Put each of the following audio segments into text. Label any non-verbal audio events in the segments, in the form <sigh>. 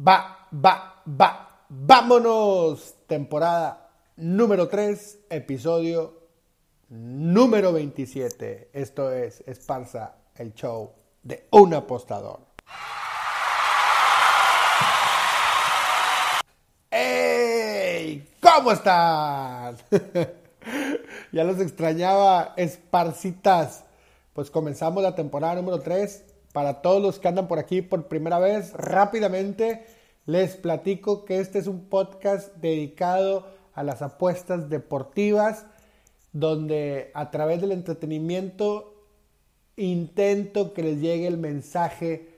Va, va, va. Vámonos. Temporada número 3, episodio número 27. Esto es Esparza, el show de un apostador. ¡Ey! ¿Cómo están? <laughs> ya los extrañaba, Esparcitas. Pues comenzamos la temporada número 3. Para todos los que andan por aquí por primera vez, rápidamente les platico que este es un podcast dedicado a las apuestas deportivas donde a través del entretenimiento intento que les llegue el mensaje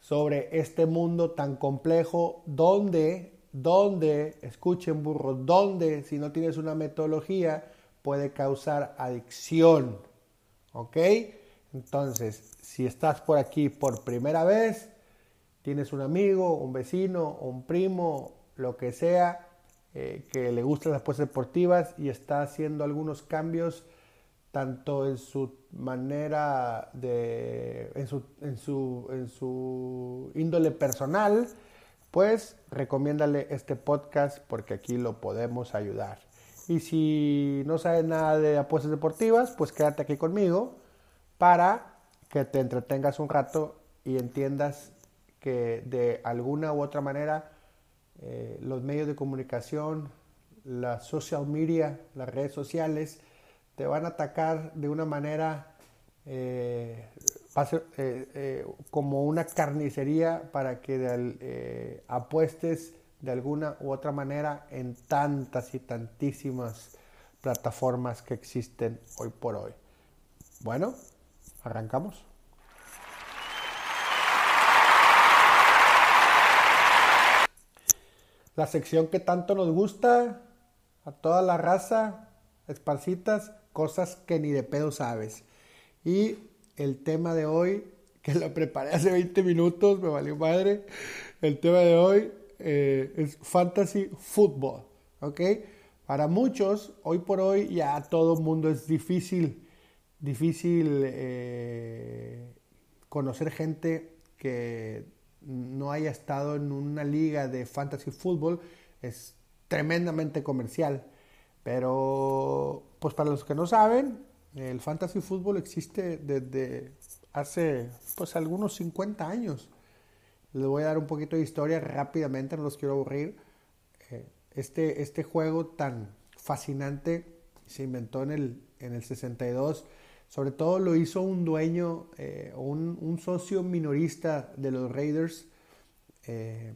sobre este mundo tan complejo donde, donde, escuchen burro, donde si no tienes una metodología puede causar adicción. ¿Ok? Entonces, si estás por aquí por primera vez, tienes un amigo, un vecino, un primo, lo que sea, eh, que le gustan las apuestas deportivas y está haciendo algunos cambios tanto en su manera de, en su, en su, en su índole personal, pues recomiéndale este podcast porque aquí lo podemos ayudar. Y si no sabes nada de apuestas deportivas, pues quédate aquí conmigo para que te entretengas un rato y entiendas que de alguna u otra manera eh, los medios de comunicación, la social media, las redes sociales, te van a atacar de una manera eh, eh, como una carnicería para que apuestes de alguna u otra manera en tantas y tantísimas plataformas que existen hoy por hoy. Bueno, arrancamos. La sección que tanto nos gusta a toda la raza, esparcitas, cosas que ni de pedo sabes. Y el tema de hoy, <laughs> que lo preparé hace 20 minutos, me valió madre, el tema de hoy eh, es fantasy football, ¿ok? Para muchos, hoy por hoy ya todo el mundo es difícil, difícil eh, conocer gente que no haya estado en una liga de fantasy fútbol es tremendamente comercial. Pero, pues para los que no saben, el fantasy fútbol existe desde hace pues algunos 50 años. Les voy a dar un poquito de historia rápidamente, no los quiero aburrir. Eh, este, este juego tan fascinante se inventó en el, en el 62 sobre todo lo hizo un dueño eh, un, socio minorista de los Raiders. Eh,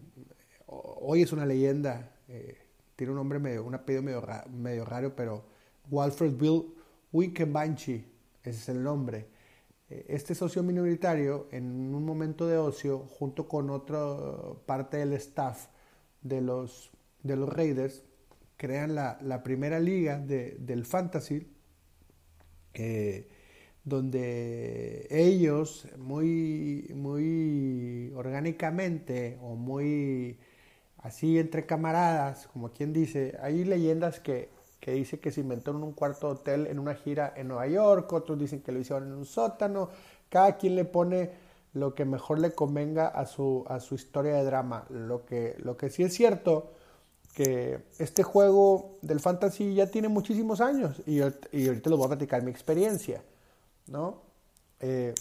hoy es una leyenda. Eh, tiene un nombre medio, un apellido medio, raro, pero Walfred Bill Winkenbanchi, ese es el nombre. Este socio minoritario, en un momento de ocio, junto con otra parte del staff de los, de los Raiders, crean la, primera liga del fantasy donde ellos muy, muy orgánicamente o muy así entre camaradas, como quien dice, hay leyendas que, que dice que se inventó en un cuarto hotel en una gira en Nueva York, otros dicen que lo hicieron en un sótano, cada quien le pone lo que mejor le convenga a su, a su historia de drama. Lo que, lo que sí es cierto, que este juego del fantasy ya tiene muchísimos años y, y ahorita les voy a platicar mi experiencia. ¿No? Eh,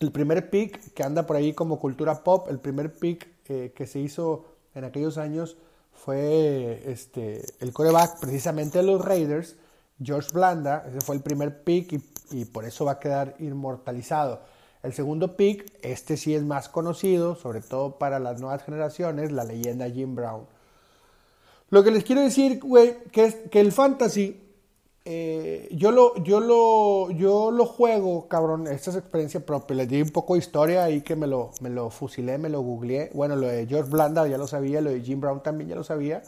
el primer pick que anda por ahí como cultura pop, el primer pick eh, que se hizo en aquellos años fue este, el coreback precisamente de los Raiders, George Blanda, ese fue el primer pick y, y, por eso va a quedar inmortalizado. El segundo pick, este sí es más conocido, sobre todo para las nuevas generaciones, la leyenda Jim Brown. Lo que les quiero decir, güey, que es que el fantasy eh, yo lo, yo lo, yo lo juego, cabrón, esta es experiencia propia, les di un poco de historia ahí que me lo, me lo fusilé, me lo googleé, bueno, lo de George Blanda ya lo sabía, lo de Jim Brown también ya lo sabía,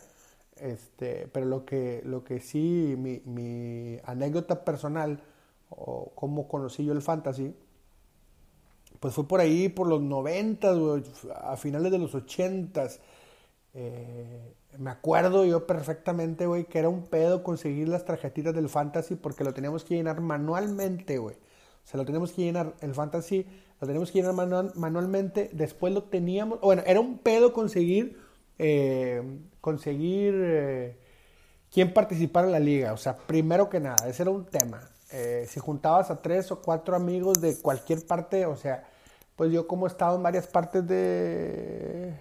este, pero lo que, lo que sí, mi, mi anécdota personal, o cómo conocí yo el fantasy, pues fue por ahí, por los 90, a finales de los 80. Eh, me acuerdo yo perfectamente, güey, que era un pedo conseguir las tarjetitas del Fantasy porque lo teníamos que llenar manualmente, güey. O sea, lo teníamos que llenar, el Fantasy lo teníamos que llenar manualmente, después lo teníamos, bueno, era un pedo conseguir, eh, conseguir eh, quién participara en la liga. O sea, primero que nada, ese era un tema. Si juntabas a tres o cuatro amigos de cualquier parte, o sea, pues yo como he estado en varias partes de...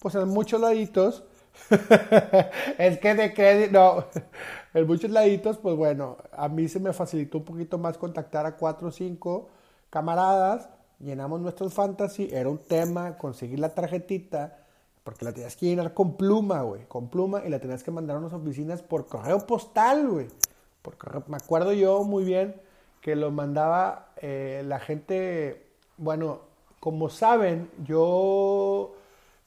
Pues en muchos laditos, <laughs> es que de crédito, no, <laughs> en muchos laditos, pues bueno, a mí se me facilitó un poquito más contactar a cuatro o cinco camaradas, llenamos nuestros fantasy, era un tema, conseguir la tarjetita, porque la tenías que llenar con pluma, güey, con pluma, y la tenías que mandar a unas oficinas por correo postal, güey. me acuerdo yo muy bien que lo mandaba eh, la gente, bueno, como saben, yo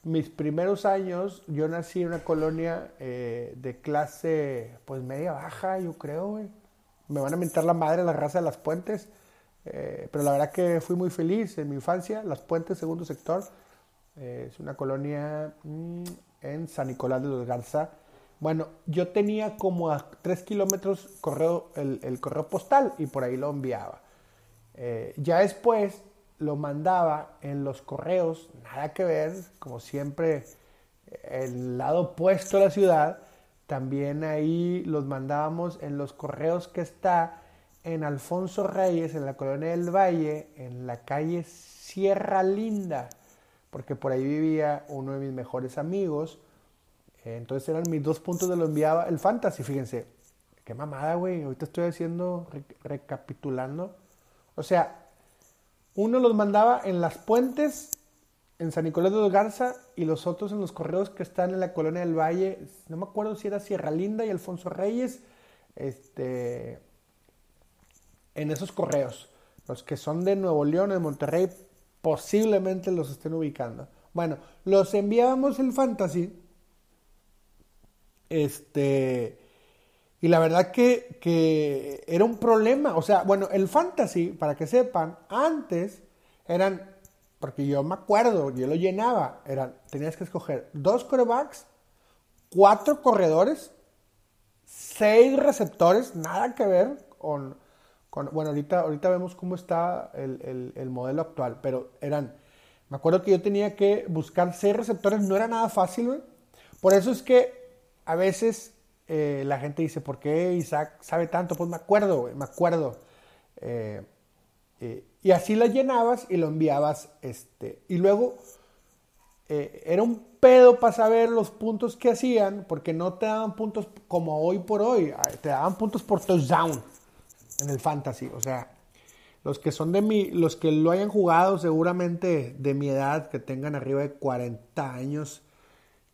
mis primeros años, yo nací en una colonia eh, de clase, pues media baja, yo creo. Me van a mentar la madre la raza de las puentes, eh, pero la verdad que fui muy feliz en mi infancia. Las puentes, segundo sector, eh, es una colonia mm, en San Nicolás de los Garza. Bueno, yo tenía como a tres kilómetros correo, el, el, correo postal y por ahí lo enviaba. ya después lo mandaba en los correos, nada que ver, como siempre, el lado opuesto a la ciudad, también ahí los mandábamos en los correos que está en Alfonso Reyes, en la colonia del Valle, en la calle Sierra Linda, porque por ahí vivía uno de mis mejores amigos. Entonces eran mis dos puntos de lo enviaba el fantasy, fíjense. Qué mamada, güey. Ahorita estoy haciendo, recapitulando. O sea, uno los mandaba en las puentes, en San Nicolás de los Garza, y los otros en los correos que están en la colonia del Valle. No me acuerdo si era Sierra Linda y Alfonso Reyes. Este, en esos correos. Los que son de Nuevo León de Monterrey posiblemente los estén ubicando. Bueno, los enviábamos el fantasy. Este y la verdad que, era un problema. O sea, bueno, el fantasy, para que sepan, antes eran, porque yo me acuerdo, yo lo llenaba, eran, tenías que escoger dos corebacks, cuatro corredores, seis receptores, nada que ver con, bueno, ahorita, ahorita vemos cómo está el, el modelo actual, pero eran, me acuerdo que yo tenía que buscar seis receptores, no era nada fácil, güey. Por eso es que a veces eh, la gente dice, ¿por qué Isaac sabe tanto? Pues me acuerdo, me acuerdo. Eh, eh, y así la llenabas y lo enviabas. Este, y luego era un pedo para saber los puntos que hacían, porque no te daban puntos como hoy por hoy, te daban puntos por touchdown en el fantasy. O sea, los que son de mi, los que lo hayan jugado seguramente de mi edad, que tengan arriba de 40 años,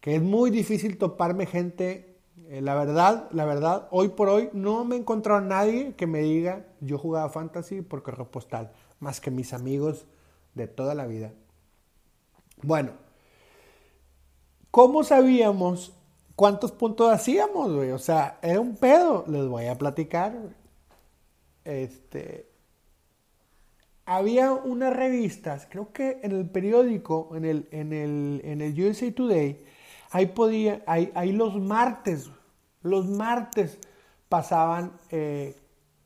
que es muy difícil toparme gente eh, la verdad, la verdad, hoy por hoy no me he encontrado a nadie que me diga yo jugaba fantasy por correo postal, más que mis amigos de toda la vida. Bueno, ¿cómo sabíamos cuántos puntos hacíamos, güey? O sea, era un pedo, les voy a platicar. Este, había unas revistas, creo que en el periódico, en el, en el, en el USA Today, ahí podía, ahí, ahí los martes, los martes pasaban eh,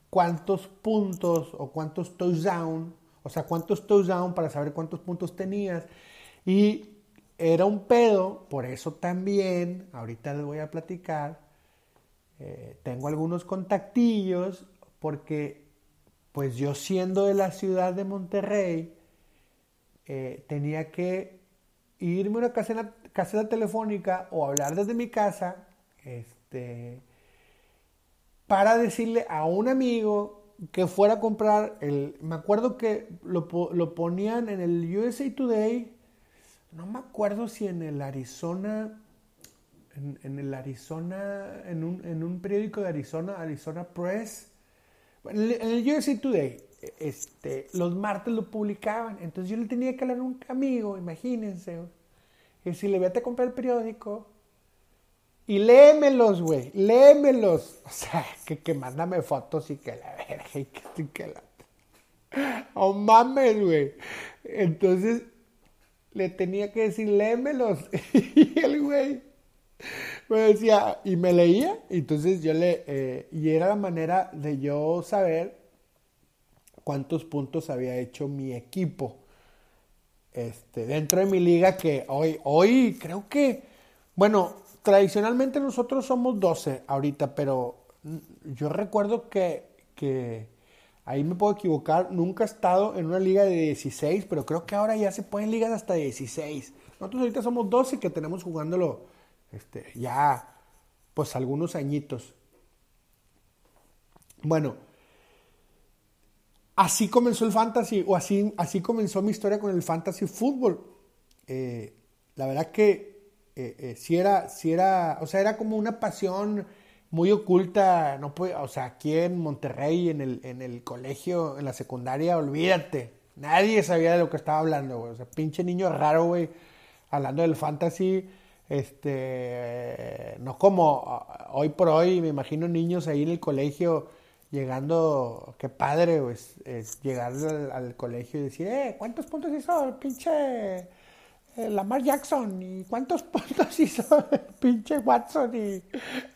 cuántos puntos o cuántos touchdowns, o sea, cuántos touchdowns para saber cuántos puntos tenías. Y era un pedo, por eso también, ahorita les voy a platicar, eh, tengo algunos contactillos, porque pues yo siendo de la ciudad de Monterrey, eh, tenía que irme a una caseta, caseta telefónica o hablar desde mi casa. Este, para decirle a un amigo que fuera a comprar el. Me acuerdo que lo, ponían en el USA Today. No me acuerdo si en el Arizona. en, el Arizona, en un, en un, periódico de Arizona, Arizona Press. En el, en el USA Today, este, los martes lo publicaban. Entonces yo le tenía que hablar a un amigo, imagínense. Y si le vete a comprar el periódico y léemelos, güey, léemelos. O sea, que, que mándame fotos y que la verga y que, que la... Oh mames, güey. Entonces le tenía que decir, léemelos. <laughs> y el güey me decía, y me leía. Entonces yo le, eh, y era la manera de yo saber cuántos puntos había hecho mi equipo. Este, dentro de mi liga que hoy, hoy creo que, bueno, tradicionalmente nosotros somos 12 ahorita, pero yo recuerdo que, ahí me puedo equivocar, nunca he estado en una liga de 16, pero creo que ahora ya se pueden ligas hasta 16. Nosotros ahorita somos 12 que tenemos jugándolo este, ya pues algunos añitos. Bueno, así comenzó el fantasy, o así, así comenzó mi historia con el fantasy fútbol. Eh, la verdad que eh, eh, si era, si era, o sea, era como una pasión muy oculta, no puede, o sea, aquí en Monterrey, en el, en el colegio, en la secundaria, olvídate, nadie sabía de lo que estaba hablando, güey, o sea, pinche niño raro, güey, hablando del fantasy, este, no como hoy por hoy, me imagino niños ahí en el colegio, llegando, qué padre, pues, es llegar al, colegio y decir, eh, ¿cuántos puntos hizo el pinche Lamar Jackson? ¿Y cuántos <laughs> puntos hizo el pinche Watson? Y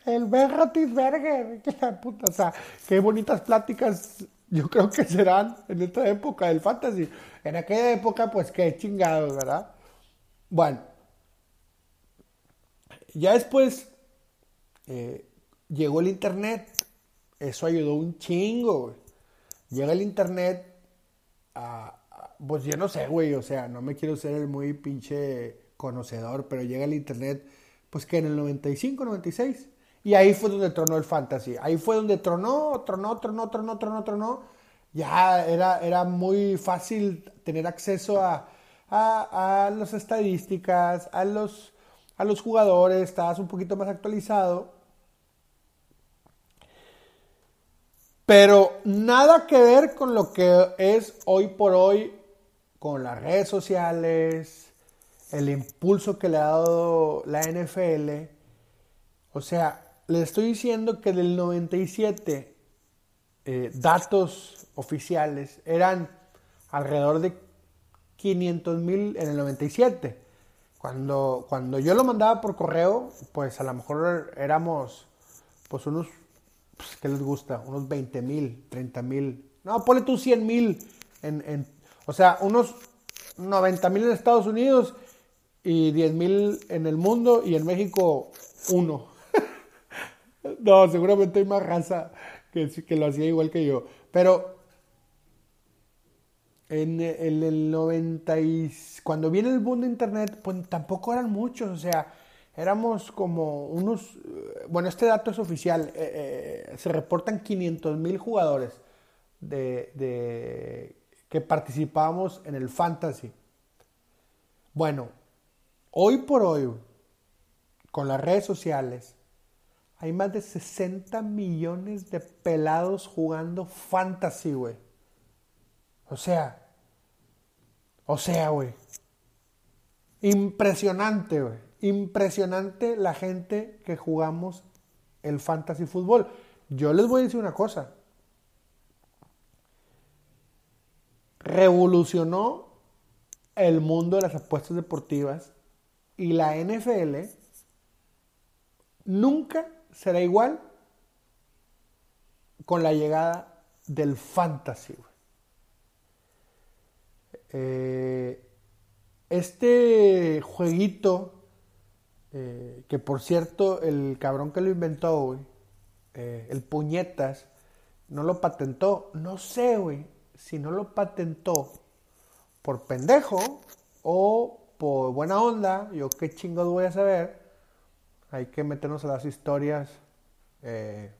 el Ben Roethlisberger, puta, o sea, qué bonitas pláticas yo creo que serán en esta época del fantasy. En aquella época, pues qué chingados, ¿verdad? Bueno, ya después eh, llegó el internet eso ayudó un chingo. Llega el internet a, pues yo no sé, güey, o sea, no me quiero ser el muy pinche conocedor, pero llega el internet, pues que en el 95, 96. Y ahí fue donde tronó el fantasy. Ahí fue donde tronó, tronó, tronó, tronó, tronó, tronó. Ya era, era muy fácil tener acceso a, a, a las estadísticas, a los, a los jugadores, estabas un poquito más actualizado. Pero nada que ver con lo que es hoy por hoy con las redes sociales, el impulso que le ha dado la NFL. O sea, le estoy diciendo que del 97 eh, datos oficiales eran alrededor de 500 mil en el 97. Cuando, cuando yo lo mandaba por correo, pues a lo mejor éramos pues unos pues, ¿qué les gusta? Unos 20 mil, 30 mil. No, ponle tú 100 mil. En, o sea, unos 90 mil en Estados Unidos y 10 mil en el mundo y en México uno. <laughs> no, seguramente hay más raza que, que lo hacía igual que yo. Pero en, el 90 y, cuando viene el boom de internet, pues tampoco eran muchos, o sea, éramos como unos, bueno, este dato es oficial, eh, eh, se reportan 500 mil jugadores de, que participábamos en el fantasy. Bueno, hoy por hoy, con las redes sociales, hay más de 60 millones de pelados jugando fantasy, güey. O sea, o sea, güey. Impresionante, güey impresionante la gente que jugamos el fantasy fútbol. Yo les voy a decir una cosa. Revolucionó el mundo de las apuestas deportivas y la NFL nunca será igual con la llegada del fantasy. Eh, este jueguito eh, que por cierto, el cabrón que lo inventó, güey, eh, el puñetas, no lo patentó. No sé, güey, si no lo patentó por pendejo o por buena onda. Yo qué chingados voy a saber. Hay que meternos a las historias eh,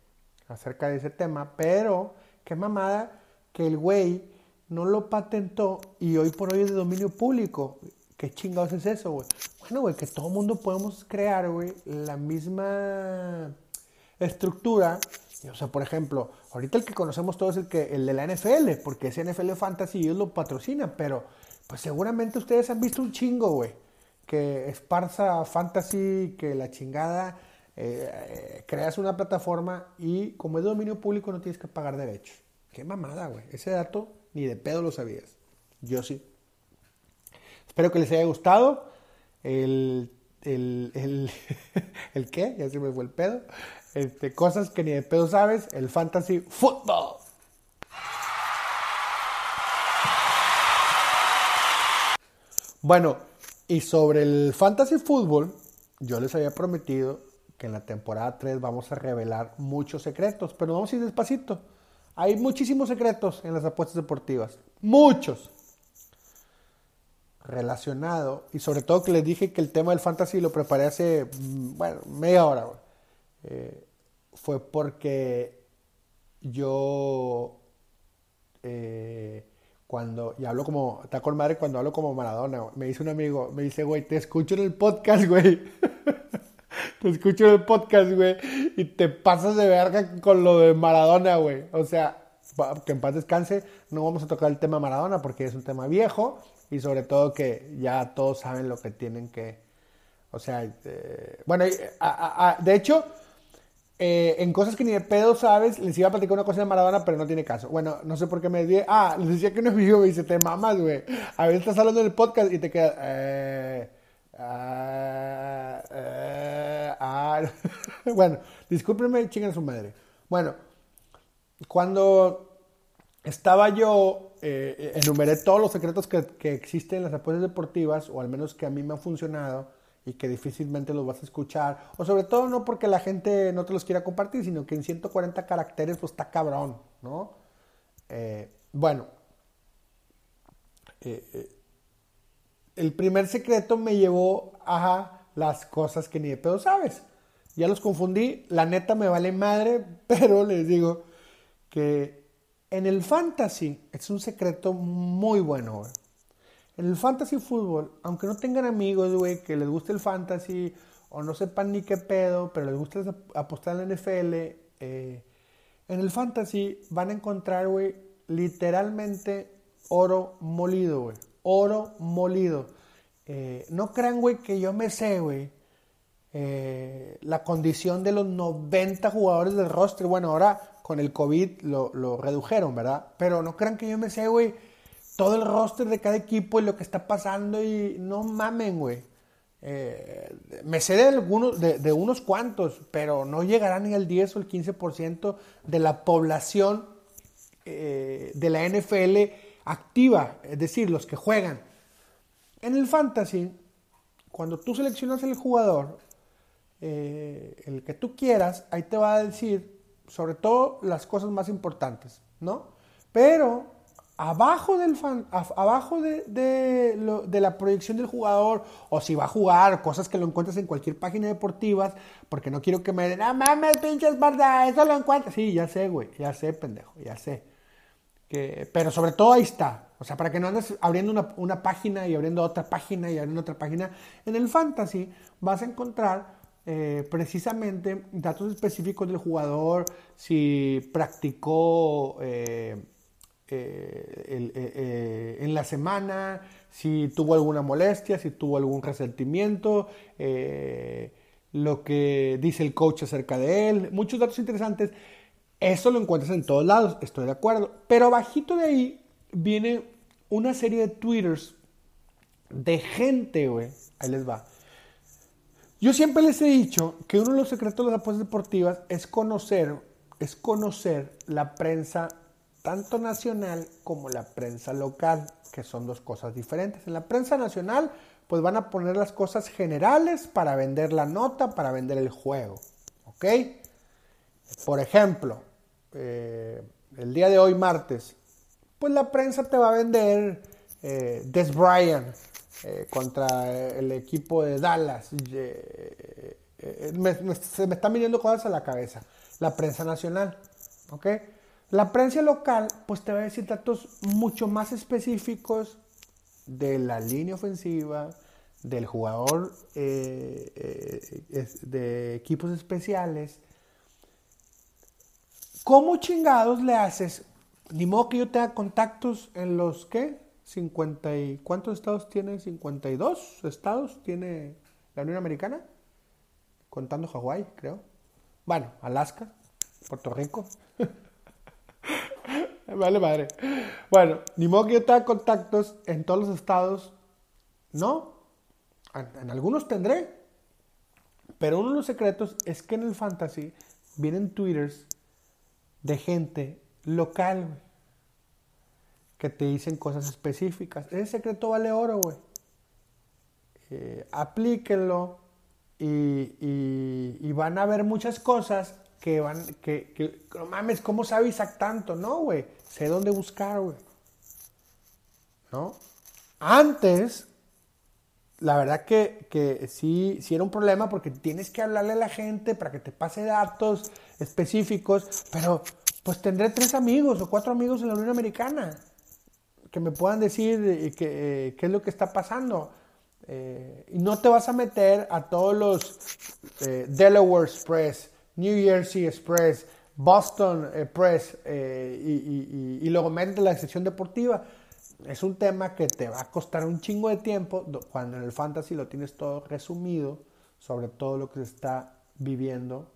acerca de ese tema. Pero, qué mamada que el güey no lo patentó y hoy por hoy es de dominio público. ¿Qué chingados es eso, güey? Bueno, güey, que todo mundo podemos crear, güey, la misma estructura. O sea, por ejemplo, ahorita el que conocemos todos es el, que, el de la NFL, porque ese NFL Fantasy ellos lo patrocinan, pero pues seguramente ustedes han visto un chingo, güey. Que Esparza Fantasy, que la chingada, eh, creas una plataforma y como es dominio público no tienes que pagar derechos. Qué mamada, güey. Ese dato ni de pedo lo sabías. Yo sí. Espero que les haya gustado. El, el, el, <laughs> el qué, ya se me fue el pedo. Este, cosas que ni de pedo sabes, el fantasy football. Bueno, y sobre el fantasy fútbol, yo les había prometido que en la temporada 3 vamos a revelar muchos secretos, pero vamos a ir despacito. Hay muchísimos secretos en las apuestas deportivas, muchos. Relacionado, y sobre todo que les dije que el tema del fantasy lo preparé hace, mm, bueno, media hora. Fue porque yo eh, cuando, y hablo como, está con madre cuando hablo como Maradona, me dice un amigo, me dice, güey, te escucho en el podcast, güey. <laughs> te escucho en el podcast, güey, y te pasas de verga con lo de Maradona, güey. O sea, que en paz descanse, no vamos a tocar el tema Maradona porque es un tema viejo y sobre todo que ya todos saben lo que tienen que, o sea, eh, bueno, de hecho, eh, en cosas que ni de pedo sabes, les iba a platicar una cosa de Maradona, pero no tiene caso. Bueno, no sé por qué me di. Ah, les decía que no es vivo y dice, te mamas, güey. A veces estás hablando en el podcast y te queda. Eh, ah, eh, ah. <laughs> bueno, discúlpenme, chingan su madre. Bueno, cuando estaba yo, enumeré todos los secretos que, que existen en las apuestas deportivas, o al menos que a mí me han funcionado y que difícilmente los vas a escuchar. O sobre todo no porque la gente no te los quiera compartir, sino que en 140 caracteres pues está cabrón, ¿no? Eh, bueno, eh, eh, el primer secreto me llevó a las cosas que ni de pedo sabes. Ya los confundí, la neta me vale madre, <laughs> pero les digo que en el fantasy es un secreto muy bueno. En el fantasy fútbol, aunque no tengan amigos, güey, que les guste el fantasy o no sepan ni qué pedo, pero les gusta apostar en la NFL, eh, en el fantasy van a encontrar, güey, literalmente oro molido, güey. Oro molido. Eh, no crean, güey, que yo me sé, güey, eh, la condición de los 90 jugadores del roster. Bueno, ahora con el COVID lo, lo redujeron, ¿verdad? Pero no crean que yo me sé, güey todo el roster de cada equipo y lo que está pasando y no mamen, güey. Eh, me sé de, algunos, de, unos cuantos, pero no llegarán ni al 10 o el 15% de la población eh, de la NFL activa, es decir, los que juegan. En el fantasy, cuando tú seleccionas el jugador, eh, el que tú quieras, ahí te va a decir sobre todo las cosas más importantes, ¿no? Pero abajo del fan, abajo de, de, la proyección del jugador, o si va a jugar, cosas que lo encuentras en cualquier página deportiva, porque no quiero que me den, ah, mames, pinches verdad, eso lo encuentras. Sí, ya sé, güey, ya sé, pendejo, ya sé. Que, pero sobre todo ahí está. O sea, para que no andes abriendo una, una página y abriendo otra página y abriendo otra página. En el fantasy vas a encontrar eh, precisamente datos específicos del jugador, si practicó. Eh, eh, eh, eh, en la semana, si tuvo alguna molestia, si tuvo algún resentimiento, lo que dice el coach acerca de él, muchos datos interesantes. Eso lo encuentras en todos lados, estoy de acuerdo. Pero bajito de ahí viene una serie de twitters de gente, güey. Ahí les va. Yo siempre les he dicho que uno de los secretos de las apuestas deportivas es conocer, es conocer la prensa tanto nacional como la prensa local, que son dos cosas diferentes. En la prensa nacional, pues van a poner las cosas generales para vender la nota, para vender el juego. ¿Ok? Por ejemplo, eh, el día de hoy, martes, pues la prensa te va a vender eh, Des Bryant eh, contra el equipo de Dallas. se me están viniendo cosas a la cabeza. La prensa nacional. ¿Ok? La prensa local, pues te va a decir datos mucho más específicos de la línea ofensiva, del jugador eh, eh, de equipos especiales. ¿Cómo chingados le haces? Ni modo que yo tenga contactos en los que 50 y ¿cuántos estados tiene? 52 estados tiene la Unión Americana, contando Hawái, creo. Bueno, Alaska, Puerto Rico. <laughs> vale madre. Bueno, ni modo que yo tenga contactos en todos los estados. No, en, algunos tendré. Pero uno de los secretos es que en el fantasy vienen twitters de gente local, que te dicen cosas específicas. Ese secreto vale oro, güey. Eh, aplíquenlo y, van a ver muchas cosas que van, que, no mames, ¿cómo sabe Isaac tanto? No, güey, sé dónde buscar, güey. ¿No? Antes, la verdad que, que sí, sí era un problema porque tienes que hablarle a la gente para que te pase datos específicos, pero pues tendré tres amigos o cuatro amigos en la Unión Americana que me puedan decir eh, qué es lo que está pasando. Eh, y no te vas a meter a todos los eh, Delaware Express, New Jersey Express, Boston Press y, y, luego metes la sección deportiva. Es un tema que te va a costar un chingo de tiempo cuando en el fantasy lo tienes todo resumido sobre todo lo que se está viviendo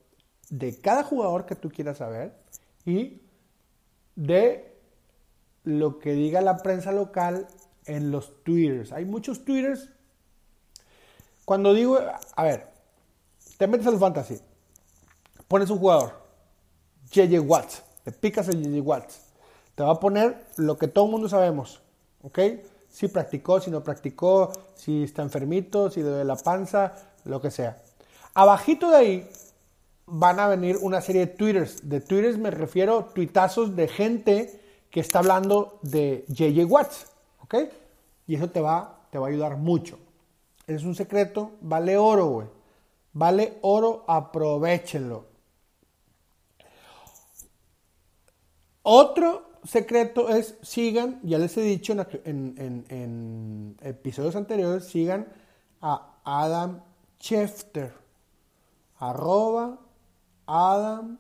de cada jugador que tú quieras saber y de lo que diga la prensa local en los twitters. Hay muchos twitters. Cuando digo, a ver, te metes al fantasy, pones un jugador, JJ Watts, te picas el JJ Watts, te va a poner lo que todo el mundo sabemos, ¿ok? Si practicó, si no practicó, si está enfermito, si de la panza, lo que sea. Abajito de ahí van a venir una serie de twitters. De twitters me refiero tuitazos de gente que está hablando de JJ Watts, ¿ok? Y eso te va, te va a ayudar mucho. Es un secreto, vale oro, güey. Vale oro, aprovechenlo. Otro secreto es sigan, ya les he dicho en, episodios anteriores, sigan a Adam Schefter. Arroba Adam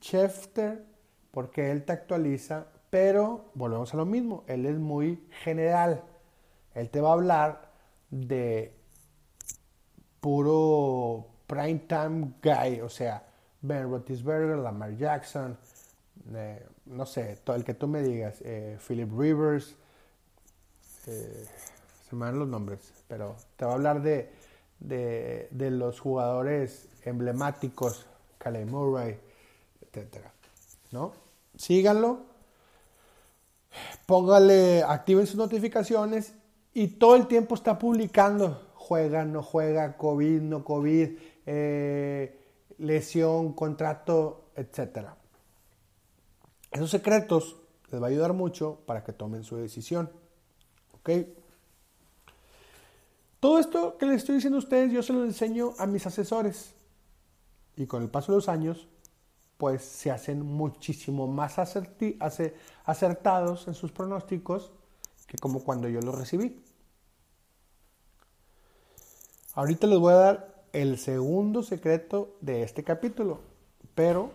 Schefter, porque él te actualiza pero volvemos a lo mismo, él es muy general. Él te va a hablar de puro prime time guy, o sea, Ben Roethlisberger, Lamar Jackson, eh, no sé, el que tú me digas, eh, Philip Rivers, eh, se me dan los nombres, pero te va a hablar de, de, de los jugadores emblemáticos, Calais Murray, etcétera, ¿no? Síganlo, póngale, activen sus notificaciones y todo el tiempo está publicando. Juega, no juega, COVID, no COVID, lesión, contrato, etc. Esos secretos les va a ayudar mucho para que tomen su decisión. ¿Ok? Todo esto que les estoy diciendo a ustedes, yo se lo enseño a mis asesores. Y con el paso de los años, pues se hacen muchísimo más acertados en sus pronósticos que como cuando yo los recibí. Ahorita les voy a dar el segundo secreto de este capítulo, pero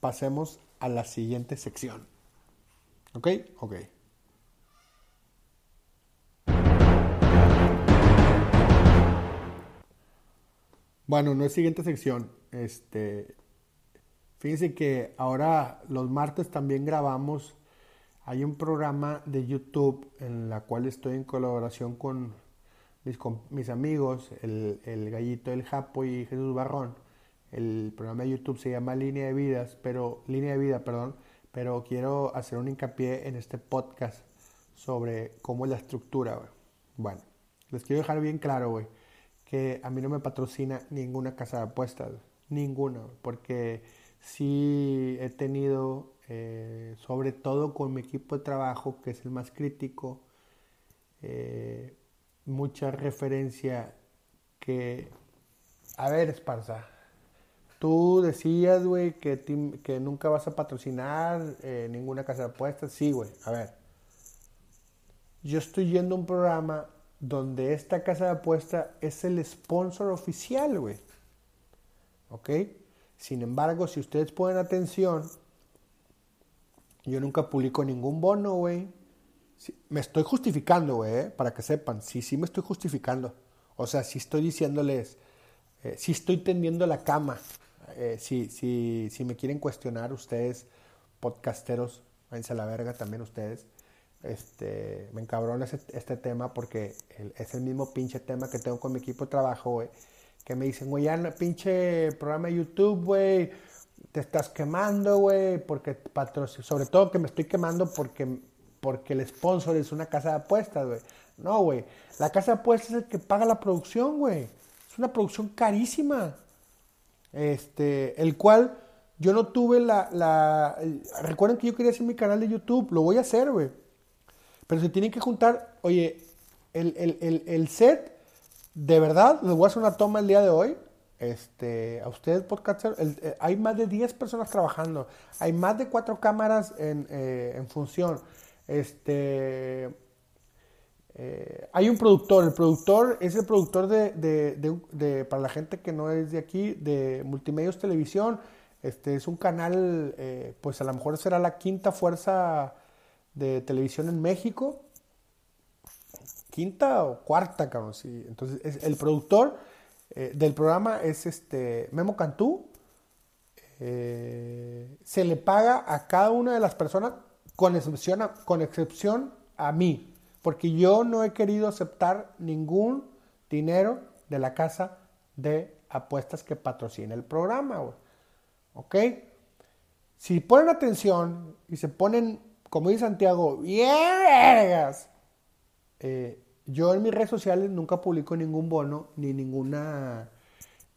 pasemos a la siguiente sección. ¿Ok? Ok. Bueno, no es siguiente sección. Este, Fíjense que ahora los martes también grabamos, hay un programa de YouTube en la cual estoy en colaboración con mis, amigos, el, el, Gallito del Japo y Jesús Barrón. El programa de YouTube se llama Línea de Vidas, pero Línea de Vida, perdón, pero quiero hacer un hincapié en este podcast sobre cómo es la estructura. Bueno, les quiero dejar bien claro, güey, que a mí no me patrocina ninguna casa de apuestas, ninguna, porque sí he tenido, eh, sobre todo con mi equipo de trabajo, que es el más crítico, eh, mucha referencia que, a ver, Esparza, tú decías, güey, que, nunca vas a patrocinar eh, ninguna casa de apuestas. Sí, güey, a ver. yo estoy yendo a un programa donde esta casa de apuesta es el sponsor oficial, güey. ¿Ok? Sin embargo, si ustedes ponen atención, yo nunca publico ningún bono, güey. me estoy justificando, güey, ¿eh? para que sepan. Sí, sí me estoy justificando. O sea, si estoy diciéndoles, eh, si estoy tendiendo la cama. Eh, si, si, si me quieren cuestionar ustedes, podcasteros, váyanse a la verga también ustedes. Este, me encabrona este tema porque es el mismo pinche tema que tengo con mi equipo de trabajo, güey. Que me dicen, güey, ya pinche programa de YouTube, güey, te estás quemando, güey, porque sobre todo que me estoy quemando porque, porque el sponsor es una casa de apuestas, güey. No, güey, la casa de apuestas es el que paga la producción, güey. Es una producción carísima. Este, el cual yo no tuve la, la... Recuerden que yo quería hacer mi canal de YouTube, lo voy a hacer, güey. Pero se tienen que juntar, oye, el, set, de verdad, les voy a hacer una toma el día de hoy. Este, a ustedes, podcaster, eh, hay más de 10 personas trabajando, hay más de 4 cámaras en, eh, función. Este, eh, hay un productor, el productor es el productor de, para la gente que no es de aquí, de Multimedios Televisión. Este es un canal, pues a lo mejor será la quinta fuerza de televisión en México. Quinta o cuarta, cabrón. Sí. Entonces, es, el productor eh, del programa es este Memo Cantú. Eh, se le paga a cada una de las personas, con excepción, con excepción a mí, porque yo no he querido aceptar ningún dinero de la casa de apuestas que patrocina el programa. ¿Ok? Si ponen atención y se ponen como dice Santiago, bien eh, yo en mis redes sociales nunca publico ningún bono ni ninguna...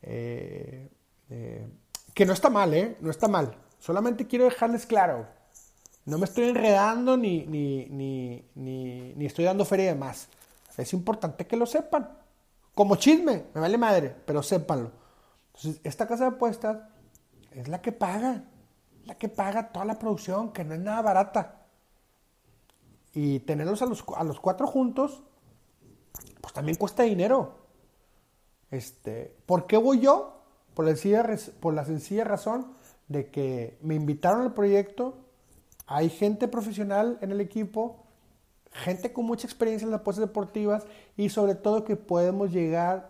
Eh, eh, que no está mal, ¿eh? No está mal. Solamente quiero dejarles claro. No me estoy enredando ni, ni, ni, ni, estoy dando feria de más. Es importante que lo sepan. Como chisme, me vale madre, pero sépanlo. Entonces, esta casa de apuestas es la que paga. La que paga toda la producción, que no es nada barata y tenerlos a los, a los cuatro juntos, pues también cuesta dinero. Este, ¿Por qué voy yo? Por la, sencilla, por la sencilla razón de que me invitaron al proyecto, hay gente profesional en el equipo, gente con mucha experiencia en las apuestas deportivas y sobre todo que podemos llegar,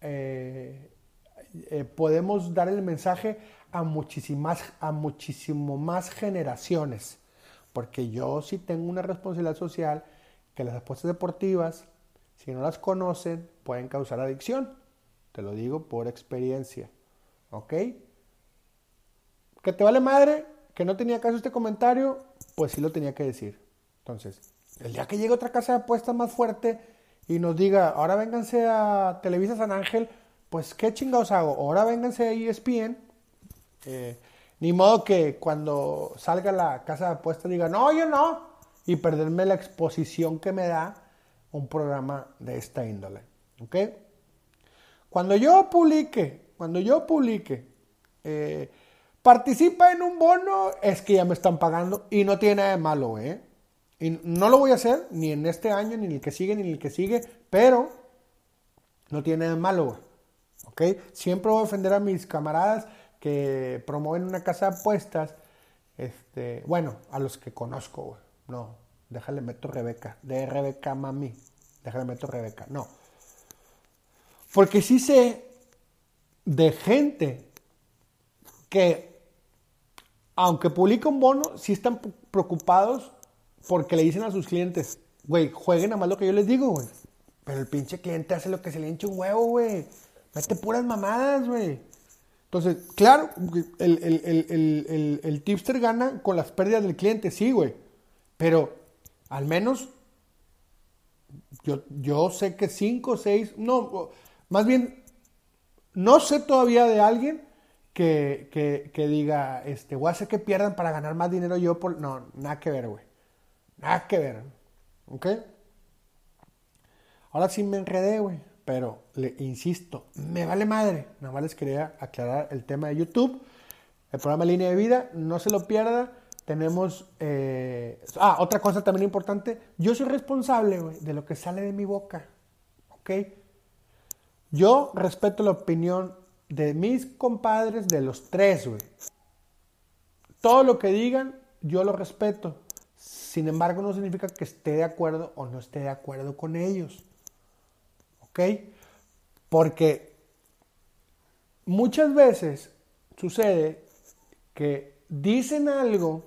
eh, eh, podemos dar el mensaje a muchísimas, a muchísimo más generaciones. Porque yo sí tengo una responsabilidad social que las apuestas deportivas, si no las conocen, pueden causar adicción. Te lo digo por experiencia. ¿Ok? ¿Que te vale madre? ¿Que no tenía caso este comentario? Pues sí lo tenía que decir. Entonces, el día que llegue otra casa de apuestas más fuerte y nos diga, ahora vénganse a Televisa San Ángel, pues qué chingados hago. Ahora vénganse a ESPN. Eh, ni modo que cuando salga la casa de apuestas diga, no, yo no, y perderme la exposición que me da un programa de esta índole. ¿Ok? Cuando yo publique, cuando yo publique, eh, participa en un bono, es que ya me están pagando y no tiene nada de malo, ¿eh? Y no lo voy a hacer ni en este año, ni en el que sigue, ni en el que sigue, pero no tiene nada de malo, ¿Ok? Siempre voy a defender a mis camaradas que promueven una casa de apuestas, este, bueno, a los que conozco, no, déjale meto Rebeca, de Rebeca mami, déjale meto Rebeca, no. Porque sí sé de gente que, aunque publica un bono, sí están preocupados porque le dicen a sus clientes, güey, jueguen a más lo que yo les digo, güey. Pero el pinche cliente hace lo que se le hincha un huevo, güey. Mete puras mamadas, güey. Entonces, claro, el, tipster gana con las pérdidas del cliente, sí, güey. Pero al menos yo, yo sé que cinco o seis, no, más bien, no sé todavía de alguien que, diga, este, voy a hacer que pierdan para ganar más dinero yo por... No, nada que ver, güey. Nada que ver. ¿Ok? Ahora sí me enredé, güey pero le insisto, me vale madre. Nada más les quería aclarar el tema de YouTube. El programa Línea de Vida, no se lo pierda. tenemos... eh, ah, otra cosa también importante. Yo soy responsable, güey, de lo que sale de mi boca. ¿Ok? Yo respeto la opinión de mis compadres, de los tres, güey. Todo lo que digan, yo lo respeto. Sin embargo, no significa que esté de acuerdo o no esté de acuerdo con ellos. ¿Ok? Porque muchas veces sucede que dicen algo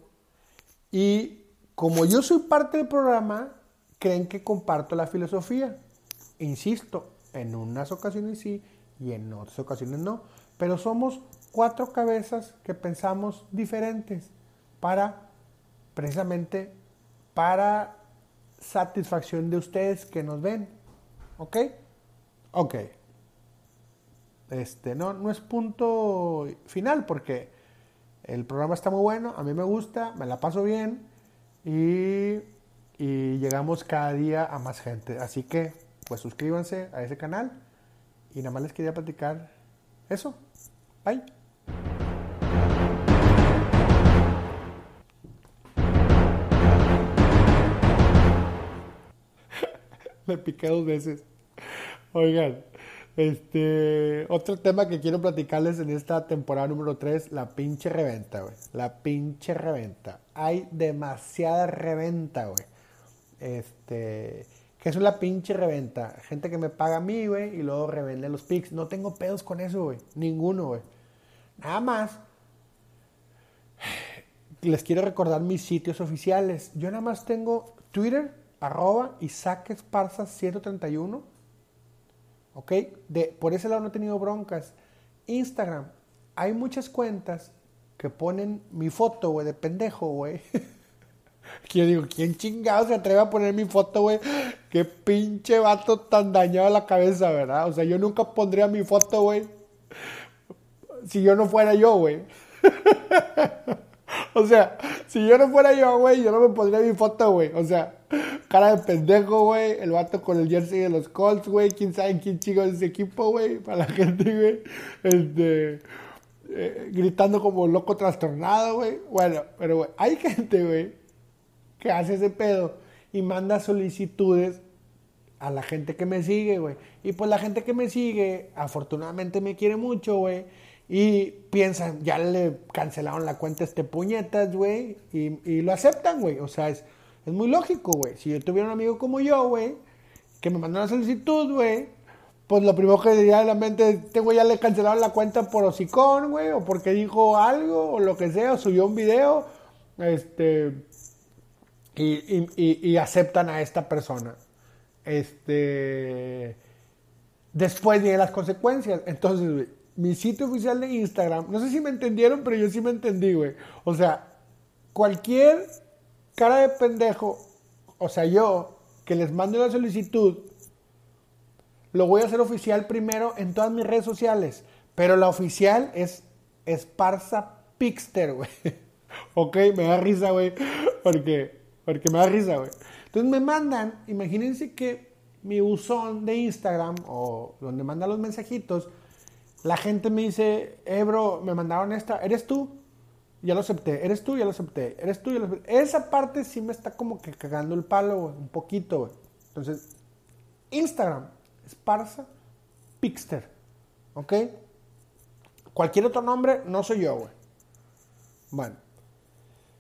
y como yo soy parte del programa, creen que comparto la filosofía. Insisto, en unas ocasiones sí y en otras ocasiones no. Pero somos cuatro cabezas que pensamos diferentes para, precisamente, para satisfacción de ustedes que nos ven. ¿Ok? Ok. Este, no, no es punto final porque el programa está muy bueno, a mí me gusta, me la paso bien y, y llegamos cada día a más gente. Así que, pues suscríbanse a ese canal y nada más les quería platicar eso. Bye. <laughs> Me piqué dos veces. Oigan, este, otro tema que quiero platicarles en esta temporada número 3, la pinche reventa, güey. La pinche reventa. Hay demasiada reventa, güey. Este, ¿qué es la pinche reventa? Gente que me paga a mí, güey, y luego revende los pics. No tengo pedos con eso, güey. Ninguno, güey. Nada más. Les quiero recordar mis sitios oficiales. Yo nada más tengo Twitter, arroba Isaac Esparza 131. ¿Ok? De, por ese lado no he tenido broncas. Instagram. Hay muchas cuentas que ponen mi foto, güey, de pendejo, güey. <laughs> que yo digo, ¿quién chingado se atreve a poner mi foto, güey? Qué pinche vato tan dañado a la cabeza, ¿verdad? O sea, yo nunca pondría mi foto, güey. Si yo no fuera yo, güey. <laughs> o sea, si yo no fuera yo, güey, yo no me pondría mi foto, güey. O sea, cara de pendejo, güey. El vato con el jersey de los Colts, güey. Quién sabe quién chico es ese equipo, güey. Para la <laughs> gente, güey. Este. eh, gritando como loco trastornado, güey. Bueno, pero, güey, hay gente, güey, que hace ese pedo y manda solicitudes a la gente que me sigue, güey. Y pues la gente que me sigue, afortunadamente me quiere mucho, güey. Y piensan, ya le cancelaron la cuenta a este puñetas, güey. Y, lo aceptan, güey. O sea, es, es muy lógico, güey. Si yo tuviera un amigo como yo, güey, que me mandó una solicitud, güey, pues lo primero que diría de la mente, este güey ya le cancelaron la cuenta por hocicón, güey, o porque dijo algo, o lo que sea, o subió un video, este, y, y- y- aceptan a esta persona. Este, después vienen las consecuencias. Entonces, güey, mi sitio oficial de Instagram, no sé si me entendieron, pero yo sí me entendí, güey. O sea, cualquier cara de pendejo, o sea, yo, que les mande una solicitud, lo voy a hacer oficial primero en todas mis redes sociales. Pero la oficial es Esparza Pixter, güey. <laughs> ok, me da risa, güey. Porque, porque me da risa, güey. Entonces me mandan, imagínense que mi buzón de Instagram o donde mandan los mensajitos, la gente me dice, eh, bro, me mandaron esta, ¿eres tú? Ya lo acepté, eres tú, ya lo acepté, eres tú, ya lo acepté. Esa parte sí me está como que cagando el palo, güey, un poquito, güey. Entonces, Instagram, Esparza Pixter, ¿ok? Cualquier otro nombre, no soy yo, güey. Bueno,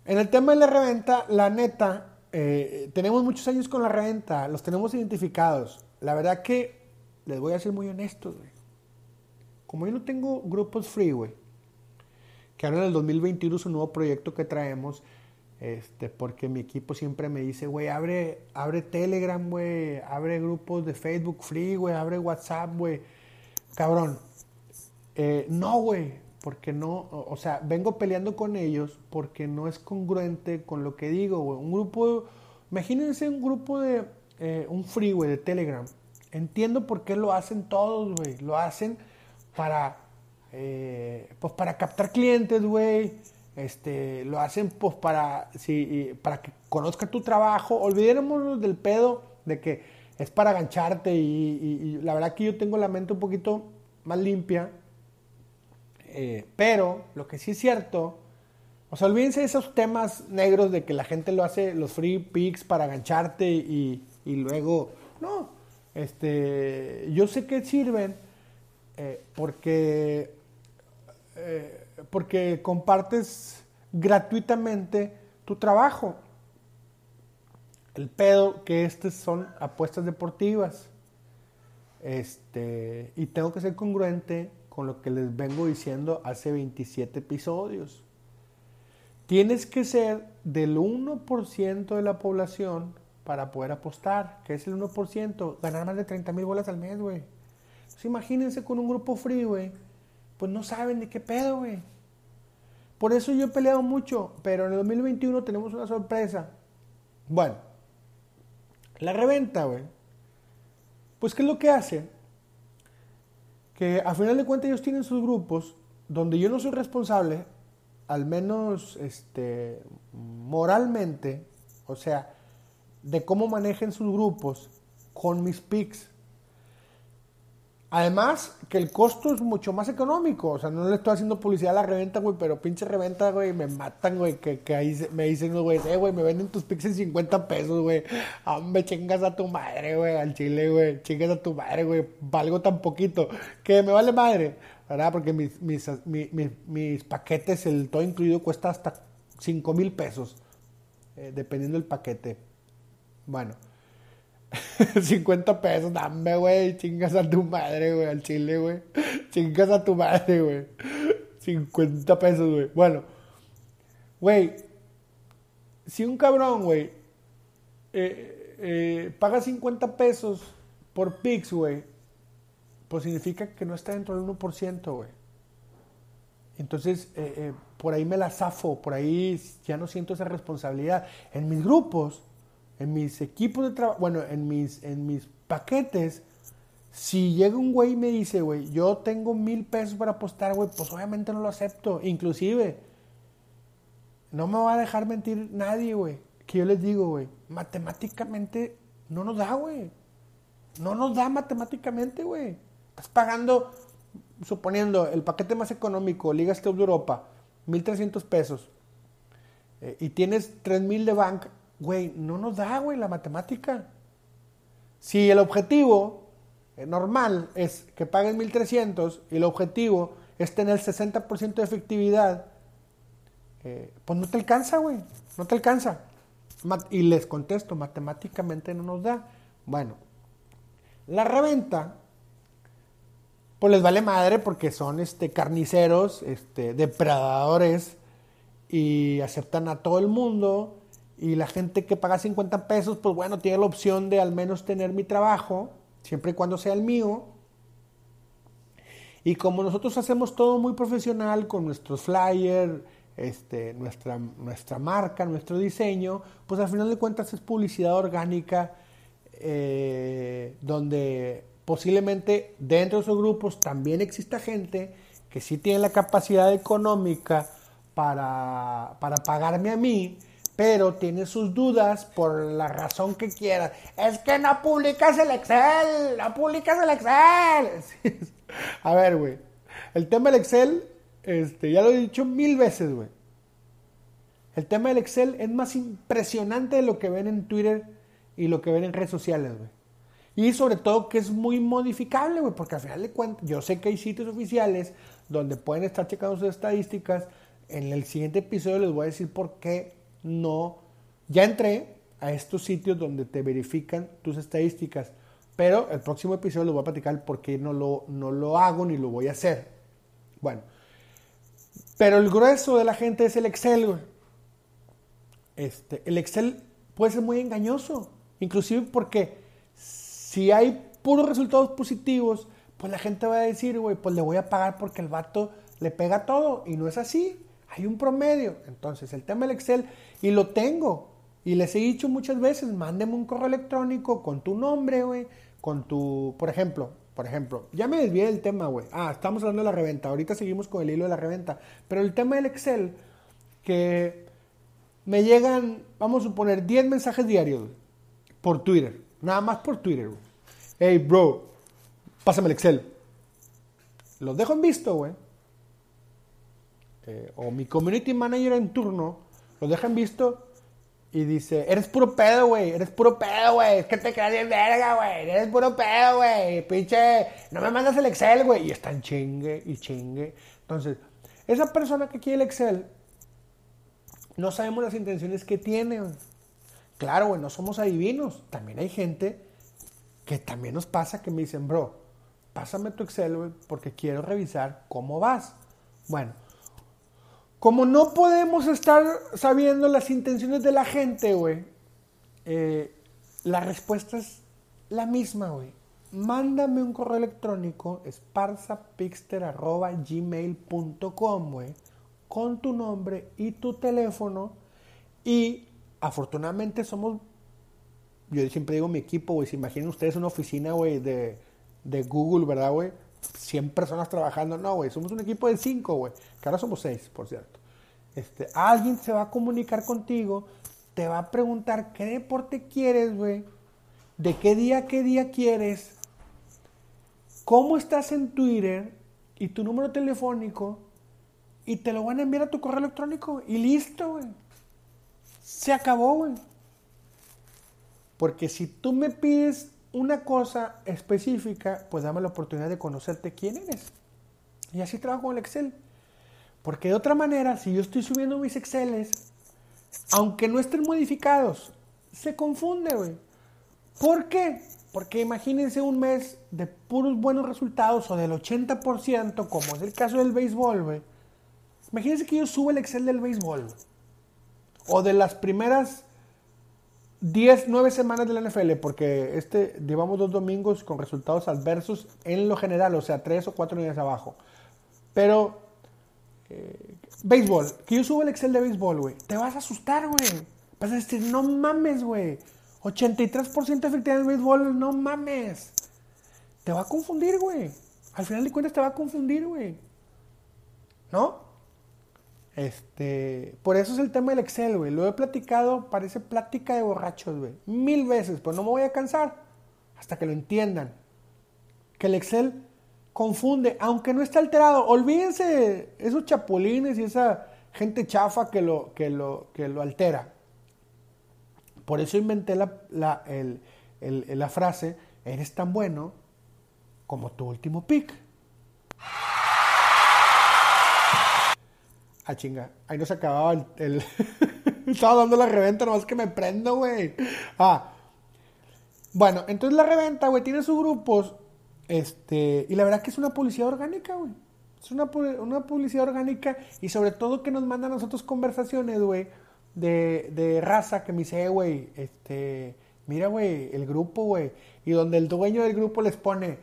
en el tema de la reventa, la neta, eh, tenemos muchos años con la reventa, los tenemos identificados. La verdad que, les voy a ser muy honestos, güey. Como yo no tengo grupos free, güey, que ahora en el 2021 es un nuevo proyecto que traemos, este, porque mi equipo siempre me dice, güey, abre, abre Telegram, güey, abre grupos de Facebook free, güey, abre WhatsApp, güey. Cabrón, eh, no, güey, porque no, o, sea, vengo peleando con ellos porque no es congruente con lo que digo, güey. Un grupo, imagínense un grupo de, eh, un free, de Telegram. Entiendo por qué lo hacen todos, güey. Lo hacen para, eh, pues para captar clientes, güey. Este, lo hacen pues para, sí, para que conozca tu trabajo. Olvidémonos del pedo de que es para agancharte y, y- y la verdad que yo tengo la mente un poquito más limpia. Eh, pero lo que sí es cierto, O sea, olvídense de esos temas negros de que la gente lo hace, los free picks para gancharte y, y luego. No. Este. Yo sé que sirven eh, porque. eh, porque compartes gratuitamente tu trabajo. El pedo que estas son apuestas deportivas. Este, y tengo que ser congruente con lo que les vengo diciendo hace 27 episodios. Tienes que ser del 1% de la población para poder apostar. que es el 1%? Ganar más de 30 mil bolas al mes, güey. Entonces, imagínense con un grupo free, güey. Pues no saben de qué pedo, güey. Por eso yo he peleado mucho, pero en el 2021 tenemos una sorpresa. Bueno, la reventa, güey. Pues, ¿qué es lo que hace? A final de cuentas ellos tienen sus grupos donde yo no soy responsable, al menos este, moralmente, o sea, de cómo manejen sus grupos con mis picks. Además, que el costo es mucho más económico. O sea, no le estoy haciendo publicidad a la reventa, güey, pero pinche reventa, güey, me matan, güey. Que, que ahí se- me dicen, güey, eh, güey, me venden tus en 50 pesos, güey. Hombre, chingas a tu madre, güey, al chile, güey. Chingas a tu madre, güey. Valgo tan poquito. Que me vale madre, ¿verdad? Porque mis, mis, mi- mi- mis paquetes, el todo incluido, cuesta hasta 5 mil pesos. eh, dependiendo del paquete. Bueno. <laughs> 50 pesos, dame, güey. Chingas a tu madre, güey, al chile, güey. Chingas a tu madre, güey. 50 pesos, güey. Bueno, güey. Si un cabrón, güey, eh, eh, paga 50 pesos por Pix, güey, pues significa que no está dentro del 1%, güey. Entonces, eh, por ahí me la zafo, por ahí ya no siento esa responsabilidad. En mis grupos, en mis equipos de trabajo, bueno, en mis, en mis paquetes, si llega un güey y me dice, güey, yo tengo mil pesos para apostar, güey, pues obviamente no lo acepto. Inclusive, no me va a dejar mentir nadie, güey. Que yo les digo, güey, matemáticamente no nos da, güey. No nos da matemáticamente, güey. Estás pagando, suponiendo, el paquete más económico, Ligas Club de Europa, 1.300 pesos. eh, y tienes 3.000 de bank, güey, no nos da, güey, la matemática. Si el objetivo eh, normal es que paguen 1.300 y el objetivo es tener 60% de efectividad, eh, pues no te alcanza, güey. No te alcanza. Y les contesto, matemáticamente no nos da. Bueno, la reventa, pues les vale madre porque son este, carniceros, este, depredadores y aceptan a todo el mundo. Y la gente que paga 50 pesos, pues bueno, tiene la opción de al menos tener mi trabajo, siempre y cuando sea el mío. Y como nosotros hacemos todo muy profesional con nuestros flyers, este, nuestra, nuestra marca, nuestro diseño, pues al final de cuentas es publicidad orgánica eh, donde posiblemente dentro de esos grupos también exista gente que sí tiene la capacidad económica para, para pagarme a mí, pero tiene sus dudas por la razón que quiera. Es que no publicas el Excel, no publicas el Excel. <laughs> A ver, güey. El tema del Excel, este, ya lo he dicho mil veces, güey. El tema del Excel es más impresionante de lo que ven en Twitter y lo que ven en redes sociales, güey. Y sobre todo que es muy modificable, güey, porque al final de cuentas, yo sé que hay sitios oficiales donde pueden estar checando sus estadísticas. En el siguiente episodio les voy a decir por qué no. Ya entré a estos sitios donde te verifican tus estadísticas, pero el próximo episodio les voy a platicar por qué no lo, no lo hago ni lo voy a hacer. Bueno, pero el grueso de la gente es el Excel. Este, el Excel puede ser muy engañoso, inclusive porque si hay puros resultados positivos, pues la gente va a decir, güey, pues le voy a pagar porque el vato le pega todo y no es así. Hay un promedio. Entonces, el tema del Excel, y lo tengo, y les he dicho muchas veces, mándeme un correo electrónico con tu nombre, güey, con tu, por ejemplo, por ejemplo, ya me desvié del tema, güey. Ah, estamos hablando de la reventa, ahorita seguimos con el hilo de la reventa, pero el tema del Excel, que me llegan, vamos a suponer, 10 mensajes diarios por Twitter, nada más por Twitter. Hey, bro, pásame el Excel. Los dejo en visto, güey. eh, o mi community manager en turno, lo dejan visto y dice, eres puro pedo, güey, eres puro pedo, güey, es que te quedas bien verga, güey, eres puro pedo, güey, pinche, no me mandas el Excel, güey, y están chingue y chingue. Entonces, esa persona que quiere el Excel, no sabemos las intenciones que tiene, Claro, güey, no somos adivinos. También hay gente que también nos pasa que me dicen, bro, pásame tu Excel, güey, porque quiero revisar cómo vas. Bueno, como no podemos estar sabiendo las intenciones de la gente, güey, eh, la respuesta es la misma, güey. Mándame un correo electrónico, esparzapixter.gmail.com, güey, con tu nombre y tu teléfono y afortunadamente somos, yo siempre digo mi equipo, güey, si imaginen ustedes una oficina, güey, de, de Google, ¿verdad, güey? 100 personas trabajando, no, güey, somos un equipo de 5, güey, que ahora somos 6, por cierto. Este, alguien se va a comunicar contigo, te va a preguntar qué deporte quieres, güey, de qué día, qué día quieres, cómo estás en Twitter y tu número telefónico y te lo van a enviar a tu correo electrónico y listo, güey. Se acabó, güey. Porque si tú me pides una cosa específica, pues dame la oportunidad de conocerte quién eres. Y así trabajo con el Excel. Porque de otra manera, si yo estoy subiendo mis Exceles, aunque no estén modificados, se confunde, güey. ¿Por qué? Porque imagínense un mes de puros buenos resultados o del 80%, como es el caso del béisbol, güey. Imagínense que yo subo el Excel del béisbol o de las primeras 10, 9 semanas de la NFL, porque este llevamos dos domingos con resultados adversos en lo general, o sea, tres o cuatro días abajo. Pero, eh, béisbol, que yo subo el Excel de béisbol, güey, te vas a asustar, güey. Vas a decir, no mames, güey. 83% de efectividad en béisbol, no mames. Te va a confundir, güey. Al final de cuentas te va a confundir, güey. ¿No? Este, por eso es el tema del Excel, güey. Lo he platicado, parece plática de borrachos, güey. Mil veces, pues no me voy a cansar hasta que lo entiendan. Que el Excel confunde, aunque no está alterado. Olvídense esos chapulines y esa gente chafa que lo, que lo, que lo altera. Por eso inventé la, la frase, eres tan bueno como tu último pick. Ah, chinga. Ahí no se acababa el. <laughs> Estaba dando la reventa, nomás que me prendo, güey. Ah. Bueno, entonces la reventa, güey, tiene sus grupos. Este. Y la verdad que es una publicidad orgánica, güey. Es una, una publicidad orgánica. Y sobre todo que nos mandan a nosotros conversaciones, güey. De, de raza que me dice, eh, güey, este. Mira, güey, el grupo, güey. Y donde el dueño del grupo les pone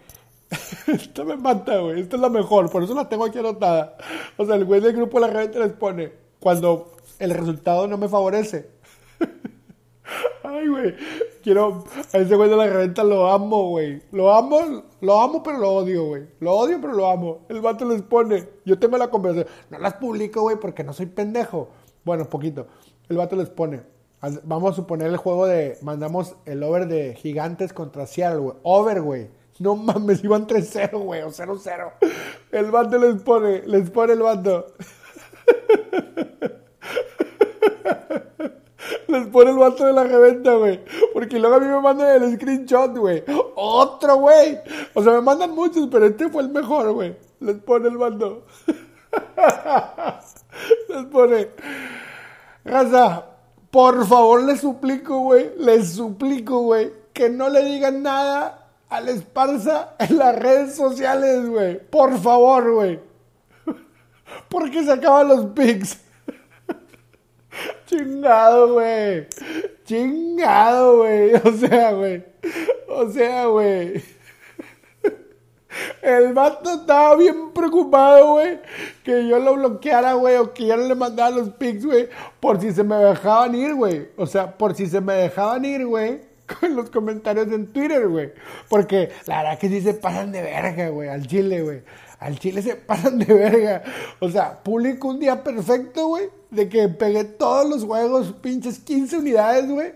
Esto me mata, güey. Esta es la mejor. Por eso la tengo aquí anotada. O sea, el güey del grupo de la reventa les pone cuando el resultado no me favorece. <laughs> Ay, güey. Quiero. A ese güey de la reventa lo amo, güey. Lo amo, lo amo, pero lo odio, güey. Lo odio, pero lo amo. El vato les pone. Yo tengo la conversación. No las publico, güey, porque no soy pendejo. Bueno, poquito. El vato les pone. Vamos a suponer el juego de. Mandamos el over de gigantes contra Seattle, güey. Over, güey. No mames, iban 3-0, güey, o 0-0. El bando les pone, les pone el bando. Les pone el vato de la reventa, güey. Porque luego a mí me mandan el screenshot, güey. Otro, güey. O sea, me mandan muchos, pero este fue el mejor, güey. Les pone el bando. Les pone. Raza, por favor, les suplico, güey. Les suplico, güey. Que no le digan nada al Esparza en las redes sociales, güey. Por favor, güey. Porque se acaban los pics. <laughs> Chingado, güey. Chingado, güey. <laughs> O sea, güey. O sea, güey. El vato estaba bien preocupado, güey. Que yo lo bloqueara, güey. O que ya no le mandara los pics, güey. Por si se me dejaban ir, güey. O sea, por si se me dejaban ir, güey con los comentarios en Twitter, güey. Porque la verdad que sí se pasan de verga, güey, al chile, güey. Al chile se <laughs> pasan de verga. O sea, publico un día perfecto, güey, de que pegué todos los juegos, pinches 15 unidades, güey.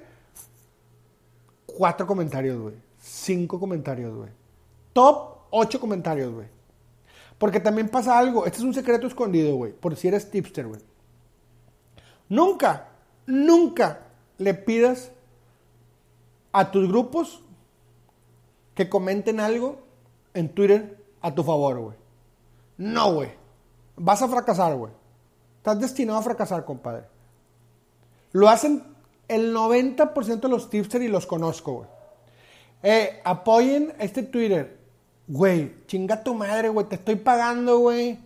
Cuatro comentarios, güey. Cinco comentarios, güey. Top ocho comentarios, güey. Porque también pasa algo, este es un secreto escondido, güey, por si eres tipster, güey. Nunca, nunca le pidas a tus grupos que comenten algo en Twitter a tu favor, güey. No, güey. Vas a fracasar, güey. Estás destinado a fracasar, compadre. Lo hacen el 90% de los tipsters y los conozco, güey. Eh, apoyen este Twitter. Güey, chinga tu madre, güey. Te estoy pagando, güey.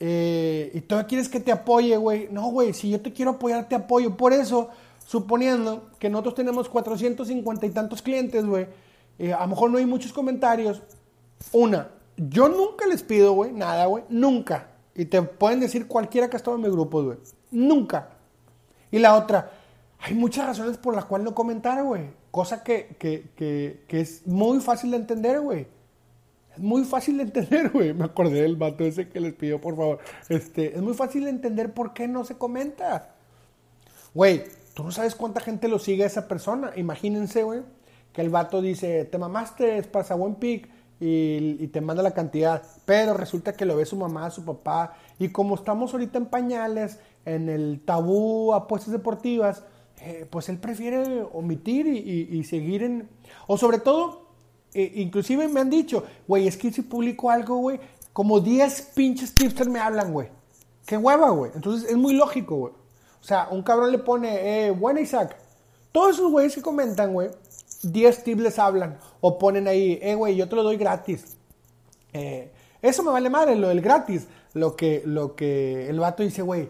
Eh, y tú quieres que te apoye, güey. No, güey. Si yo te quiero apoyar, te apoyo. Por eso, suponiendo que nosotros tenemos 450 y tantos clientes, güey. Eh, a lo mejor no hay muchos comentarios. Una, yo nunca les pido, güey, nada, güey. Nunca. Y te pueden decir cualquiera que ha estado en mi grupo, güey. Nunca. Y la otra, hay muchas razones por las cuales no comentar, güey. Cosa que, es muy fácil de entender, güey. Es muy fácil de entender, <laughs> güey. Me acordé del vato ese que les pidió, por favor. Este, es muy fácil de entender por qué no se comenta. Güey, tú no sabes cuánta gente lo sigue a esa persona. Imagínense, güey, que el vato dice, te mamaste, es para buen pic y, te manda la cantidad. Pero resulta que lo ve su mamá, su papá. Y como estamos ahorita en pañales, en el tabú apuestas deportivas, eh, pues él prefiere omitir y, seguir en... O sobre todo, eh, inclusive me han dicho, güey, es que si publico algo, güey, como 10 pinches tipsters me hablan, güey. Qué hueva, güey. Entonces es muy lógico, güey. O sea, un cabrón le pone, eh, buena Isaac. Todos esos güeyes que comentan, güey, 10 tips les hablan. O ponen ahí, eh, güey, yo te lo doy gratis. Eh, eso me vale madre, lo del gratis. Lo que, lo que el vato dice, güey,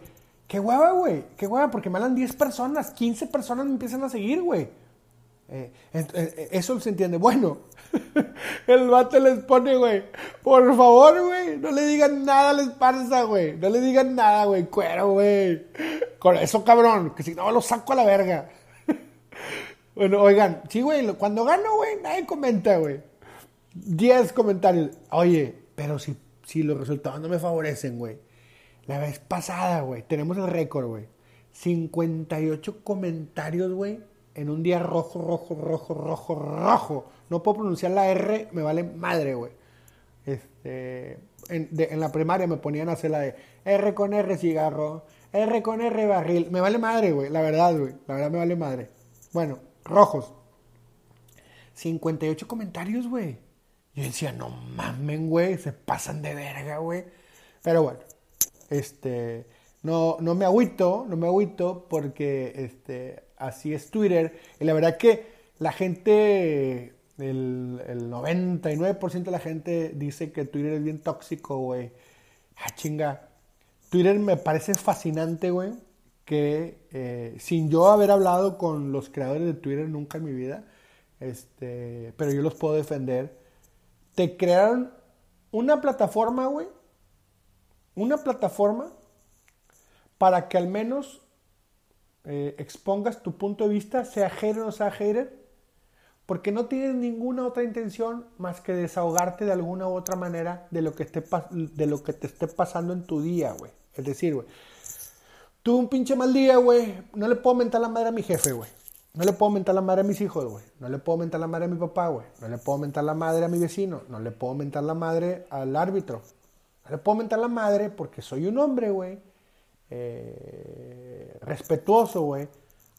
Qué hueva, güey. Qué hueva, porque me hablan 10 personas, 15 personas me empiezan a seguir, güey. Eh, eh, eh, eso se entiende. Bueno, <laughs> el vato les pone, güey. Por favor, güey. No le digan nada a la esparza, güey. No le digan nada, güey. Cuero, güey. Con eso, cabrón. Que si no, lo saco a la verga. <laughs> bueno, oigan. Sí, güey. Cuando gano, güey, nadie comenta, güey. 10 comentarios. Oye, pero si, si los resultados no me favorecen, güey la vez pasada, güey, tenemos el récord, güey. 58 comentarios, güey, en un día rojo, rojo, rojo, rojo, rojo. No puedo pronunciar la R, me vale madre, güey. Este, en, la primaria me ponían a hacer la de R con R cigarro, R con R barril. Me vale madre, güey, la verdad, güey. La verdad me vale madre. Bueno, rojos. 58 comentarios, güey. Yo decía, no mamen, güey, se pasan de verga, güey. Pero bueno, este, no, no me agüito, no me agüito porque este, así es Twitter. Y la verdad que la gente, el, el 99% de la gente dice que Twitter es bien tóxico, güey. Ah, chinga. Twitter me parece fascinante, güey, que eh, sin yo haber hablado con los creadores de Twitter nunca en mi vida, este, pero yo los puedo defender, te crearon una plataforma, güey, una plataforma para que al menos eh, expongas tu punto de vista, sea hater o sea hater, porque no tienes ninguna otra intención más que desahogarte de alguna u otra manera de lo que, esté, de lo que te esté pasando en tu día, güey. Es decir, güey, tuve un pinche mal día, güey, no le puedo mentar la madre a mi jefe, güey. No le puedo mentar la madre a mis hijos, güey. No le puedo mentar la madre a mi papá, güey. No le puedo mentar la madre a mi vecino. No le puedo mentar la madre al árbitro le puedo mentar la madre porque soy un hombre, güey, eh, respetuoso, güey,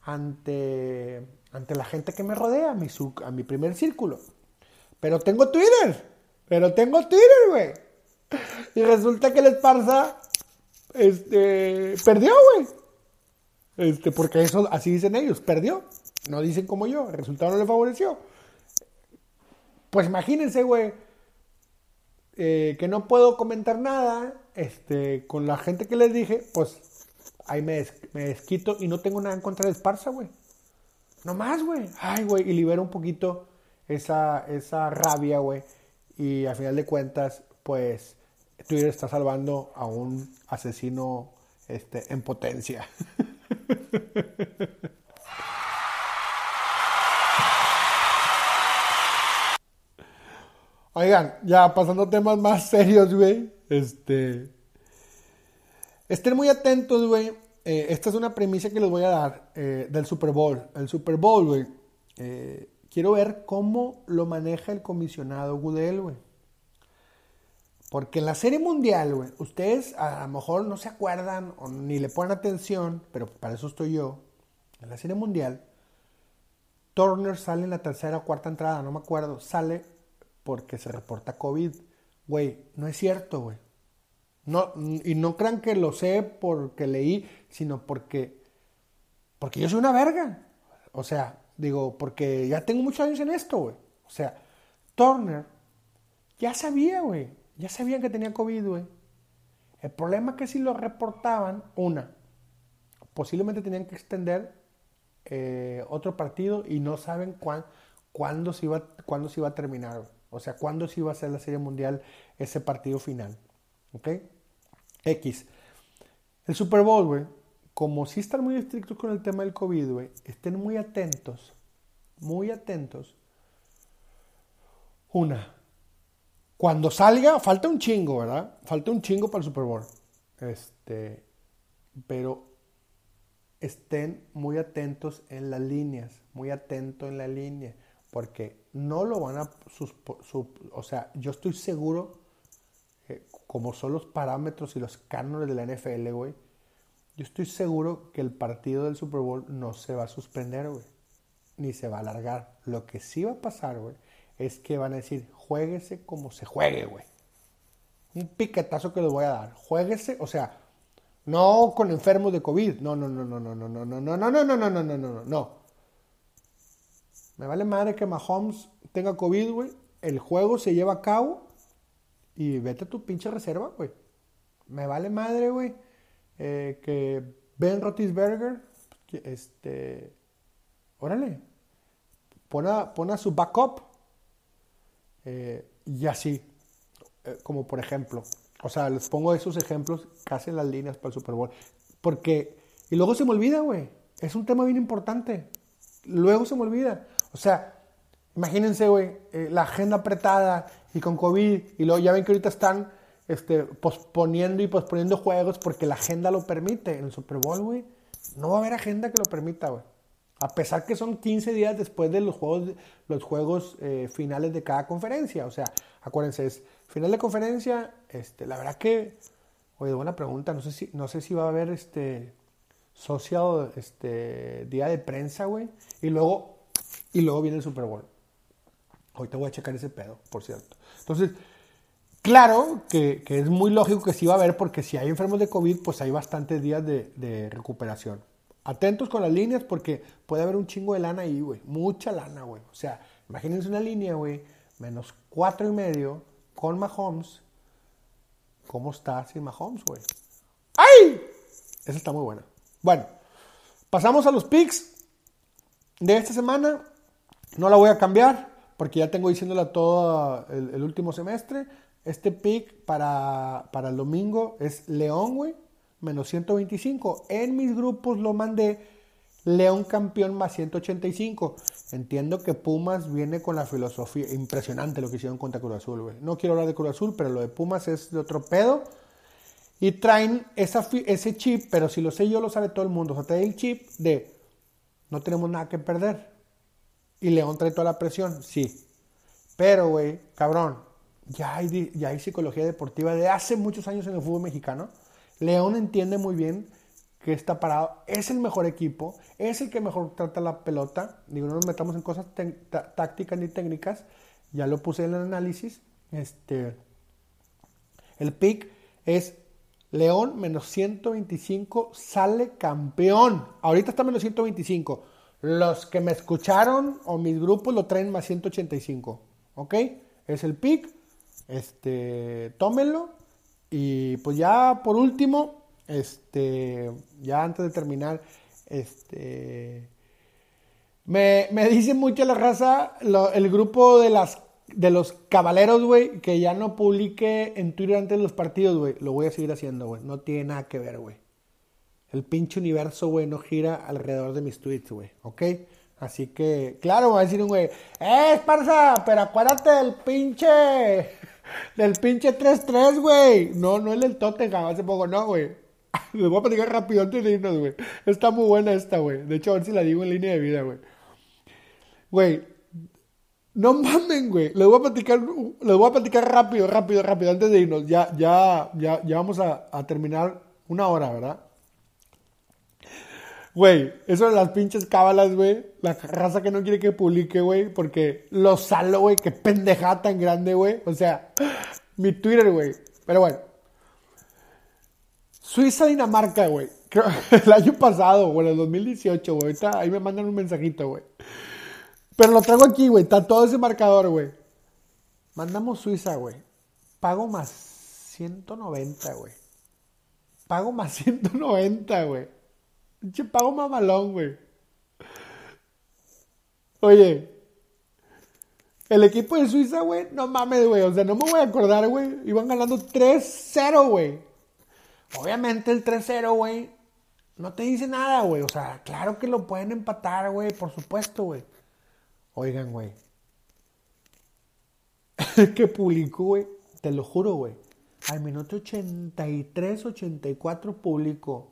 ante, ante la gente que me rodea, a mi, primer círculo. Pero tengo Twitter, pero tengo Twitter, güey. Y resulta que el Esparza, este, perdió, güey. Este, porque eso, así dicen ellos, perdió. No dicen como yo, el resultado no le favoreció. Pues imagínense, güey eh, que no puedo comentar nada este, con la gente que les dije, pues ahí me, desquito y no tengo nada en contra de Esparza, güey. No más, güey. Ay, güey, y libero un poquito esa, esa rabia, güey. Y al final de cuentas, pues Twitter está salvando a un asesino este, en potencia. <laughs> Oigan, ya pasando temas más serios, güey. Este. Estén muy atentos, güey. Eh, esta es una premisa que les voy a dar eh, del Super Bowl. El Super Bowl, güey. Eh, quiero ver cómo lo maneja el comisionado Gudel, güey. Porque en la Serie Mundial, güey, ustedes a lo mejor no se acuerdan o ni le ponen atención, pero para eso estoy yo. En la Serie Mundial, Turner sale en la tercera o cuarta entrada, no me acuerdo, sale porque se reporta COVID. Güey, no es cierto, güey. No, y no crean que lo sé porque leí, sino porque, porque yo soy una verga. O sea, digo, porque ya tengo muchos años en esto, güey. O sea, Turner ya sabía, güey. Ya sabían que tenía COVID, güey. El problema es que si lo reportaban, una, posiblemente tenían que extender eh, otro partido y no saben cuándo, se iba, cuándo se iba a terminar, O sea, cuándo se iba a hacer la Serie Mundial ese partido final. ¿Ok? X. El Super Bowl, güey, como si están muy estrictos con el tema del COVID, güey, estén muy atentos, muy atentos. Una, cuando salga, falta un chingo, ¿verdad? Falta un chingo para el Super Bowl. Este, pero estén muy atentos en las líneas, muy atentos en la línea, porque no lo van a, o sea, yo estoy seguro como son los parámetros y los cánones de la NFL, güey, yo estoy seguro que el partido del Super Bowl no se va a suspender, güey, ni se va a alargar. Lo que sí va a pasar, güey, es que van a decir, juéguese como se juegue, güey. Un piquetazo que les voy a dar. Juéguese, o sea, no con enfermos de COVID. No, no, no, no, no, no, no, no, no, no, no, no, no, no, no, no, no. Me vale madre que Mahomes tenga COVID, güey. El juego se lleva a cabo y vete a tu pinche reserva, güey. Me vale madre, güey. Eh, que Ben Rotisberger, este, órale, pon a, su backup. Eh, y así, eh, como por ejemplo, o sea, les pongo esos ejemplos casi en las líneas para el Super Bowl. Porque, y luego se me olvida, güey. Es un tema bien importante. Luego se me olvida. O sea, imagínense, güey, la agenda apretada y con COVID, y luego ya ven que ahorita están este, posponiendo y posponiendo juegos porque la agenda lo permite. En el Super Bowl, güey, no va a haber agenda que lo permita, güey. A pesar que son 15 días después de los juegos, los juegos eh, finales de cada conferencia. O sea, acuérdense, es final de conferencia, este, la verdad que, oye, buena pregunta, no sé si, no sé si va a haber este social este, día de prensa, güey. Y luego, y luego viene el Super Bowl. Ahorita voy a checar ese pedo, por cierto. Entonces, claro que, es muy lógico que sí va a haber, porque si hay enfermos de COVID, pues hay bastantes días de, recuperación. Atentos con las líneas, porque puede haber un chingo de lana ahí, güey. Mucha lana, güey. O sea, imagínense una línea, güey, menos cuatro y medio con Mahomes. ¿Cómo está sin Mahomes, güey? ¡Ay! Esa está muy buena. Bueno, pasamos a los picks de esta semana. No la voy a cambiar porque ya tengo diciéndola todo el, último semestre. Este pick para, para el domingo es León, güey, menos 125. En mis grupos lo mandé León campeón más 185. Entiendo que Pumas viene con la filosofía. Impresionante lo que hicieron contra Cruz Azul, güey. No quiero hablar de Cruz Azul, pero lo de Pumas es de otro pedo. Y traen esa, ese chip, pero si lo sé yo, lo sabe todo el mundo. O sea, trae el chip de no tenemos nada que perder. Y León trae toda la presión, sí. Pero, güey, cabrón, ya hay, ya hay psicología deportiva de hace muchos años en el fútbol mexicano. León entiende muy bien que está parado, es el mejor equipo, es el que mejor trata la pelota. Digo, no nos metamos en cosas tácticas ni técnicas, ya lo puse en el análisis. Este, el pick es León menos 125, sale campeón. Ahorita está menos 125. Los que me escucharon o mis grupos lo traen más 185. ¿Ok? Es el pick. Este, tómenlo. Y pues ya por último, este, ya antes de terminar, este, me, me dice mucho la raza, el grupo de las de los cabaleros, güey, que ya no publique en Twitter antes de los partidos, güey. Lo voy a seguir haciendo, güey. No tiene nada que ver, güey. El pinche universo, güey, no gira alrededor de mis tweets, güey, ¿ok? Así que, claro, va a decir un güey, ¡eh, esparza! Pero acuérdate del pinche, del pinche 3-3, güey. No, no el del Tottenham, hace poco, no, güey. <laughs> Les voy a platicar rápido antes de irnos, güey. Está muy buena esta, güey. De hecho, a ver si la digo en línea de vida, güey. Güey, No mamen, güey. Les voy a platicar, les voy a platicar rápido, rápido, rápido, antes de irnos. Ya, ya, ya, ya vamos a, a terminar una hora, ¿verdad? Güey, eso de las pinches cábalas, güey. La raza que no quiere que publique, güey. Porque lo salo, güey. Qué pendejada tan grande, güey. O sea, mi Twitter, güey. Pero bueno. Suiza-Dinamarca, güey. <laughs> el año pasado, güey, el 2018, güey. Ahorita ahí me mandan un mensajito, güey. Pero lo traigo aquí, güey. Está todo ese marcador, güey. Mandamos Suiza, güey. Pago más 190, güey. Pago más 190, güey. Pinche pago mamalón, güey. Oye, el equipo de Suiza, güey, no mames, güey. O sea, no me voy a acordar, güey. Iban ganando 3-0, güey. Obviamente el 3-0, güey, no te dice nada, güey. O sea, claro que lo pueden empatar, güey, por supuesto, güey. Oigan, güey. <laughs> que publicó, güey, te lo juro, güey. Al minuto 83, 84 publicó.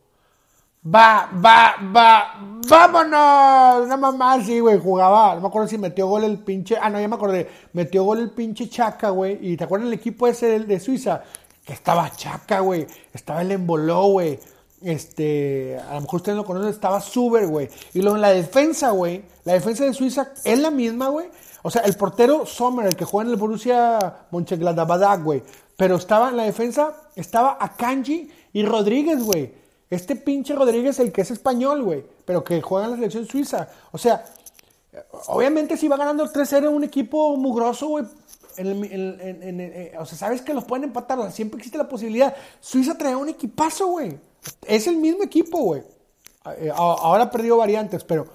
Va, va, va, vámonos. Una mamá así, güey, jugaba. No me acuerdo si metió gol el pinche. Ah, no, ya me acordé. Metió gol el pinche Chaca, güey. Y te acuerdas el equipo ese de, Suiza. Que estaba Chaca, güey. Estaba el Emboló, güey. Este, a lo mejor ustedes lo conocen, estaba Suber, güey. Y luego en la defensa, güey. La defensa de Suiza es la misma, güey. O sea, el portero Sommer, el que juega en el Borussia Mönchengladbach, güey. Pero estaba en la defensa, estaba Akanji y Rodríguez, güey. Este pinche Rodríguez, el que es español, güey, pero que juega en la selección suiza. O sea, obviamente si va ganando 3-0 un equipo mugroso, güey. Eh, o sea, sabes que los pueden empatar, siempre existe la posibilidad. Suiza trae un equipazo, güey. Es el mismo equipo, güey. Eh, ahora perdió variantes, pero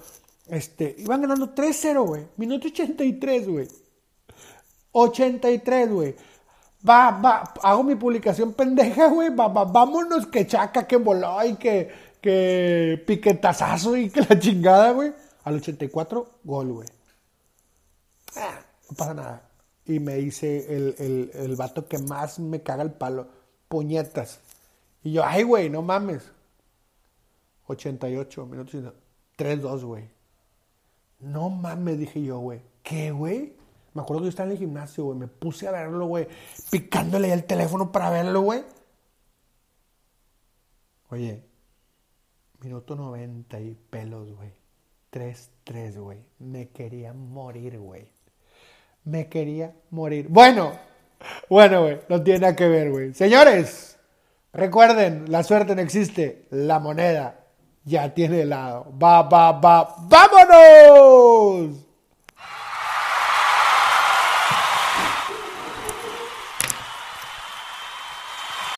este, iban ganando 3-0, güey. Minuto 83, güey. 83, güey. Va, va, hago mi publicación pendeja, güey. Va, va, vámonos, que chaca, que voló y que, que piquetazazo y que la chingada, güey. Al 84, gol, güey. Ah, no pasa nada. Y me dice el, el, el vato que más me caga el palo. Puñetas. Y yo, ay, güey, no mames. 88 minutos. 3-2, güey. No mames, dije yo, güey. ¿Qué, güey? Me acuerdo que yo estaba en el gimnasio, güey. Me puse a verlo, güey. Picándole el teléfono para verlo, güey. Oye, minuto 90 y pelos, güey. 3-3, güey. Me quería morir, güey. Me quería morir. Bueno, bueno, güey. No tiene nada que ver, güey. Señores, recuerden, la suerte no existe. La moneda ya tiene helado. Va, va, va. ¡Vámonos!